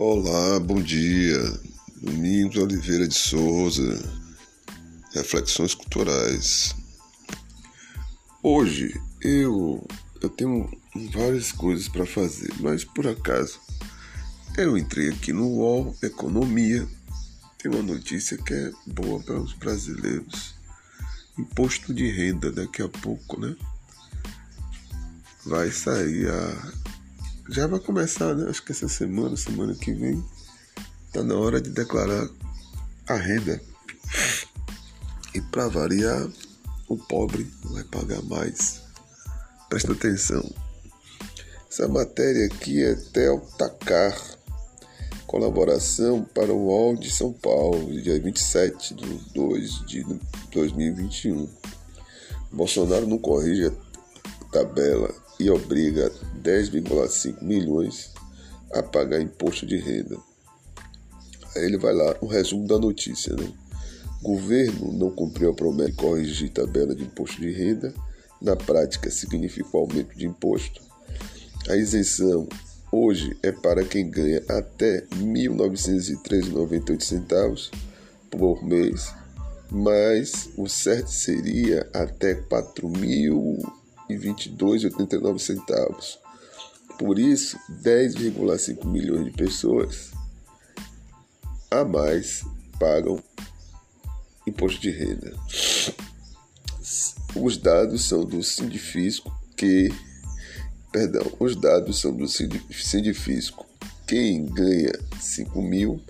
Olá, bom dia. Domingos Oliveira de Souza. Reflexões culturais. Hoje eu eu tenho várias coisas para fazer, mas por acaso eu entrei aqui no UOL Economia. Tem uma notícia que é boa para os brasileiros. Imposto de renda daqui a pouco, né? Vai sair a já vai começar, né? Acho que essa semana, semana que vem, tá na hora de declarar a renda. E para variar, o pobre vai pagar mais. Presta atenção. Essa matéria aqui é Tel Tacar. Colaboração para o UOL de São Paulo, dia 27 de 2 de 2021. Bolsonaro não corrige a tabela e obriga 10,5 milhões a pagar imposto de renda. Aí ele vai lá, o resumo da notícia, né? Governo não cumpriu a promessa de corrigir tabela de imposto de renda. Na prática, significa aumento de imposto. A isenção hoje é para quem ganha até R$ 1.913,98 por mês, mas o certo seria até R$ 4.000 e 22,89 centavos. Por isso, 10,5 milhões de pessoas a mais pagam imposto de renda. Os dados são do Sindifisco que perdão, os dados são do Sindifisco. Quem ganha 5 mil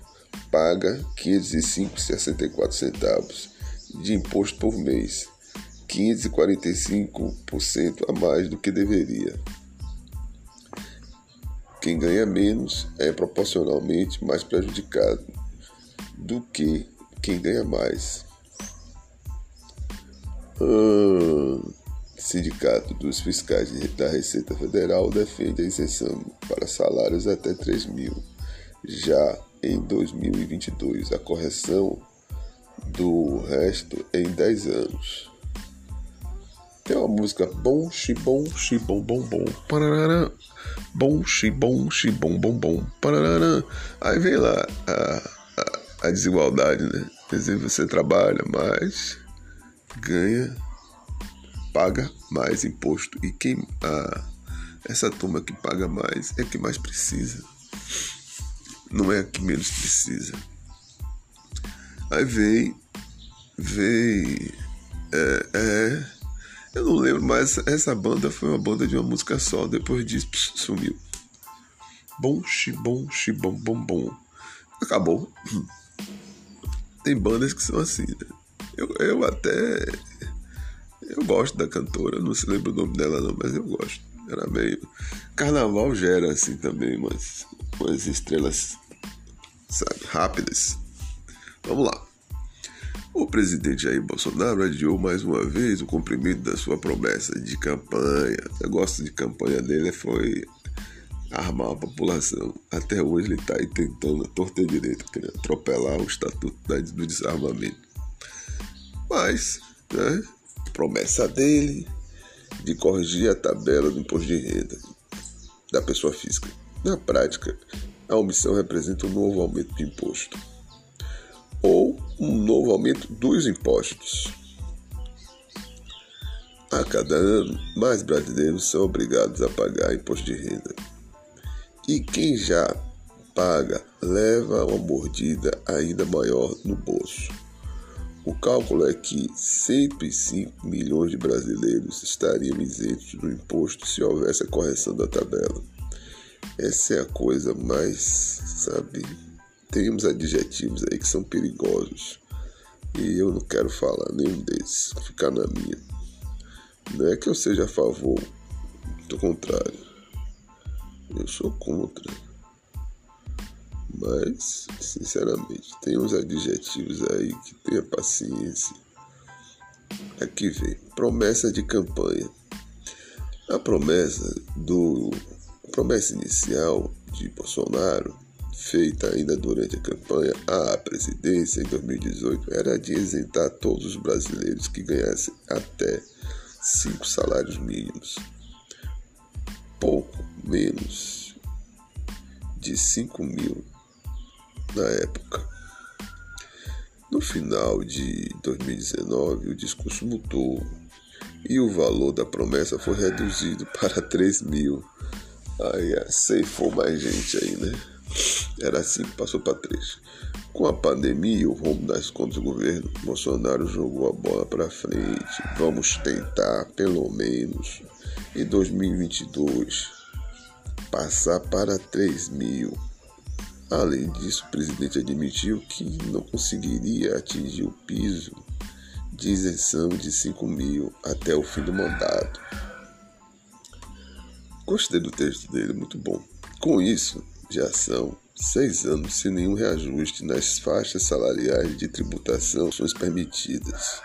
paga 505,64 centavos de imposto por mês 15,45% a mais do que deveria. Quem ganha menos é proporcionalmente mais prejudicado do que quem ganha mais. Ah, Sindicato dos Fiscais da Receita Federal defende a isenção para salários até 3 mil. Já em 2022, a correção do resto em 10 anos. Tem uma música bom, xibom, xibom, bom, bom, parará, bom, xibom, xibom, bom, bom, parará. Aí vem lá a, a, a desigualdade, né? Quer dizer, você trabalha mais, ganha, paga mais imposto. E quem a, essa turma que paga mais é que mais precisa. Não é a que menos precisa. Aí vem, vem, é, é mas essa banda foi uma banda de uma música só. Depois disso, pss, sumiu. Bom, xibom, xibom, bom, bom. Acabou. Tem bandas que são assim, né? Eu, eu até. Eu gosto da cantora, não se lembra o nome dela não, mas eu gosto. Era meio. Carnaval gera assim também umas, umas estrelas, sabe, rápidas. Vamos lá. O presidente Jair Bolsonaro adiou mais uma vez o cumprimento da sua promessa de campanha. Eu gosto de campanha dele, foi armar a população. Até hoje ele está aí tentando, torta direito, querendo atropelar o Estatuto do Desarmamento. Mas, né, promessa dele de corrigir a tabela do imposto de renda da pessoa física. Na prática, a omissão representa um novo aumento de imposto ou um novo aumento dos impostos. A cada ano, mais brasileiros são obrigados a pagar imposto de renda. E quem já paga leva uma mordida ainda maior no bolso. O cálculo é que 105 milhões de brasileiros estariam isentos do imposto se houvesse a correção da tabela. Essa é a coisa mais, sabe, tem uns adjetivos aí que são perigosos. E eu não quero falar nenhum desses, ficar na minha. Não é que eu seja a favor, do contrário. Eu sou contra. Mas, sinceramente, tem uns adjetivos aí que tenha paciência. Aqui vem, promessa de campanha. A promessa do a promessa inicial de Bolsonaro feita ainda durante a campanha à presidência em 2018 era de isentar todos os brasileiros que ganhassem até cinco salários mínimos, pouco menos de 5 mil na época. No final de 2019, o discurso mudou e o valor da promessa foi reduzido para 3 mil. Aí ceifou mais gente aí, né? Era assim, passou para 3. Com a pandemia e o rombo das contas do governo, Bolsonaro jogou a bola para frente. Vamos tentar, pelo menos, em 2022, passar para 3 mil. Além disso, o presidente admitiu que não conseguiria atingir o piso de isenção de 5 mil até o fim do mandato. Gostei do texto dele, muito bom. Com isso, já são seis anos sem nenhum reajuste nas faixas salariais de tributação permitidas,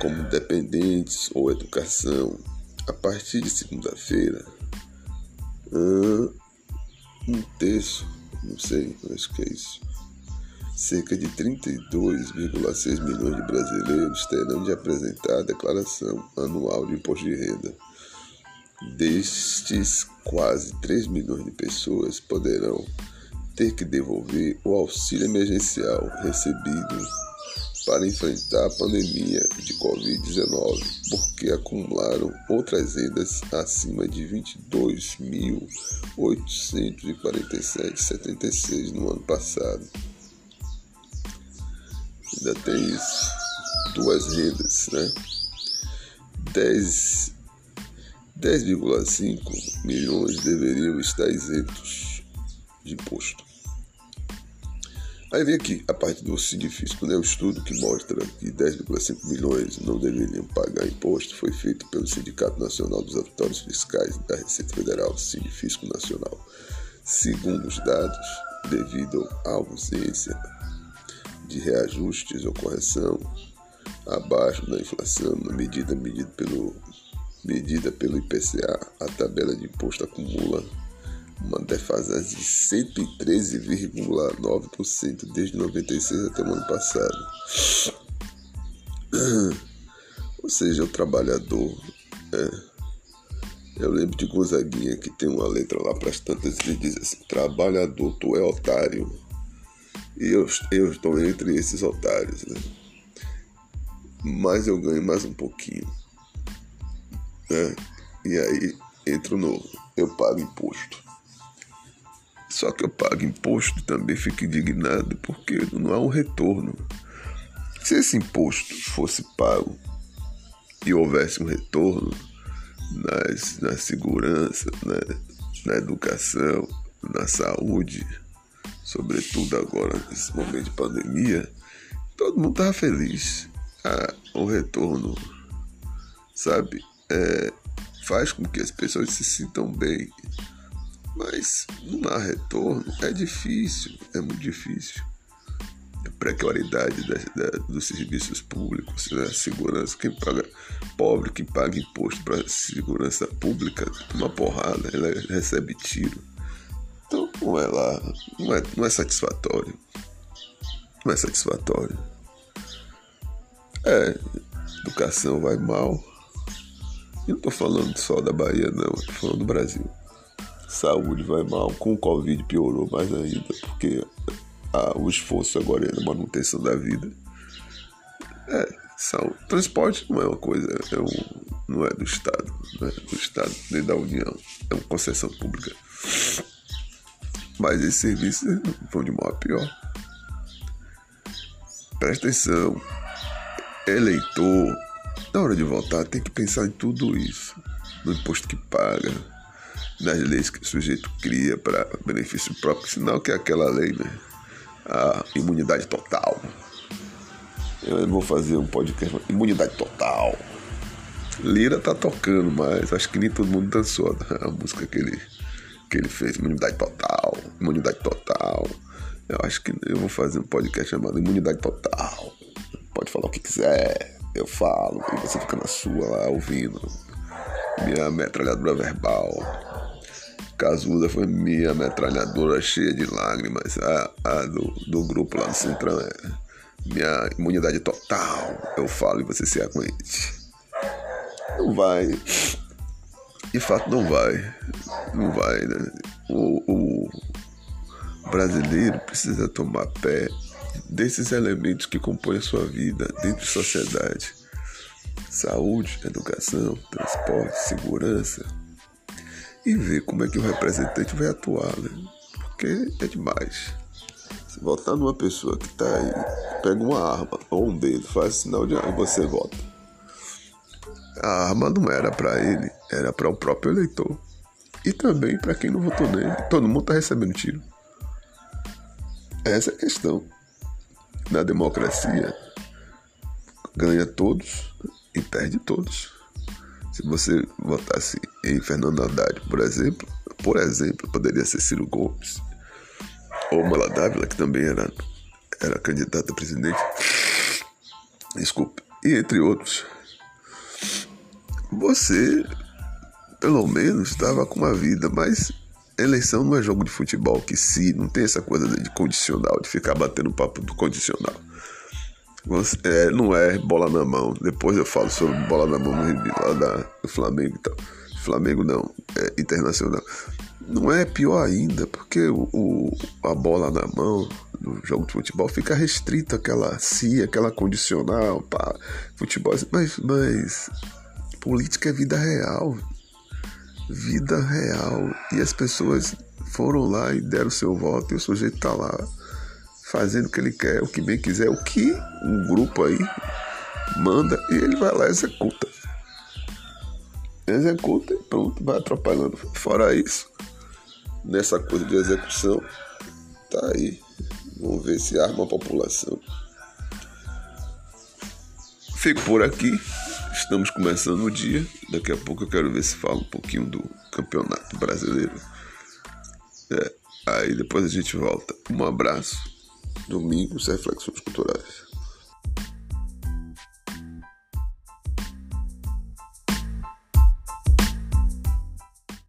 como dependentes ou educação. A partir de segunda-feira, um terço, não sei, acho que é isso. Cerca de 32,6 milhões de brasileiros terão de apresentar a declaração anual de imposto de renda. Destes, quase 3 milhões de pessoas poderão ter que devolver o auxílio emergencial recebido para enfrentar a pandemia de Covid-19, porque acumularam outras rendas acima de 22.847,76 no ano passado. Ainda tem isso, duas rendas, né? 10,5 milhões deveriam estar isentos de imposto. Aí vem aqui a parte do significado, né? O estudo que mostra que 10,5 milhões não deveriam pagar imposto foi feito pelo Sindicato Nacional dos Auditórios Fiscais da Receita Federal, Sindifisco Nacional. Segundo os dados, devido à ausência de reajustes ou correção abaixo da inflação, na medida medida pelo medida pelo IPCA, a tabela de imposto acumula uma defasagem de 113,9% desde 96 até o ano passado. Ou seja, o trabalhador. É, eu lembro de Gonzaguinha que tem uma letra lá para as tantas que diz assim: Trabalhador, tu é otário. E eu, eu estou entre esses otários, né? Mas eu ganho mais um pouquinho. Né? E aí entro novo. Eu pago imposto. Só que eu pago imposto também fico indignado porque não há um retorno. Se esse imposto fosse pago e houvesse um retorno nas, na segurança, na, na educação, na saúde, sobretudo agora nesse momento de pandemia, todo mundo estava feliz. Ah, o retorno, sabe, é, faz com que as pessoas se sintam bem mas não há retorno, é difícil, é muito difícil. A precariedade da, da, dos serviços públicos, né? segurança, quem paga, pobre que paga imposto para segurança pública, uma porrada, ela recebe tiro. Então não é lá, não é, não é satisfatório. Não é satisfatório. É, educação vai mal. E não estou falando só da Bahia, não, estou falando do Brasil saúde vai mal, com o Covid piorou mais ainda, porque a, o esforço agora é na manutenção da vida. É, saúde. transporte não é uma coisa, é um, não é do Estado, não é do Estado nem da União, é uma concessão pública. Mas esses serviços vão de mal a pior. Presta atenção, eleitor, na hora de votar tem que pensar em tudo isso, no imposto que paga, nas leis que o sujeito cria para benefício próprio, sinal que é aquela lei, né? A imunidade total. Eu vou fazer um podcast imunidade total. Lira tá tocando, mas acho que nem todo mundo dançou a música que ele, que ele fez, imunidade total, imunidade total. Eu acho que eu vou fazer um podcast chamado Imunidade Total. Pode falar o que quiser, eu falo, e você fica na sua lá ouvindo. Minha metralhadora verbal. Casuda foi minha metralhadora cheia de lágrimas. A, a do, do grupo lá no Centrão é minha imunidade total. Eu falo e você se aguente. Não vai. De fato, não vai. Não vai, né? O, o, brasileiro precisa tomar pé desses elementos que compõem a sua vida dentro de sociedade: saúde, educação, transporte, segurança e ver como é que o representante vai atuar, né? Porque é demais. Se votar numa pessoa que tá aí, pega uma arma ou um dedo, faz sinal de arma e você vota. A arma não era para ele, era para o próprio eleitor. E também para quem não votou nele. Todo mundo tá recebendo tiro. Essa é a questão. Na democracia, ganha todos e perde todos. Se você votasse em Fernando Haddad, por exemplo, por exemplo, poderia ser Ciro Gomes ou Mala Dávila, que também era, era candidata a presidente. Desculpe. E entre outros. Você, pelo menos, estava com uma vida, mas eleição não é jogo de futebol que se não tem essa coisa de condicional, de ficar batendo papo do condicional. Você, é, não é bola na mão. Depois eu falo sobre bola na mão lá da, do Flamengo e tal. Flamengo não, é internacional. Não é pior ainda, porque o, o, a bola na mão no jogo de futebol fica restrita aquela cia, aquela condicional futebol. Mas, mas política é vida real. Vida real. E as pessoas foram lá e deram seu voto e o sujeito tá lá fazendo o que ele quer, o que bem quiser, o que um grupo aí manda e ele vai lá e executa. Executa e pronto, vai atrapalhando. Fora isso, nessa coisa de execução, tá aí. Vamos ver se arma a população. Fico por aqui. Estamos começando o dia. Daqui a pouco eu quero ver se falo um pouquinho do campeonato brasileiro. É, aí depois a gente volta. Um abraço. Domingos Reflexões Culturais.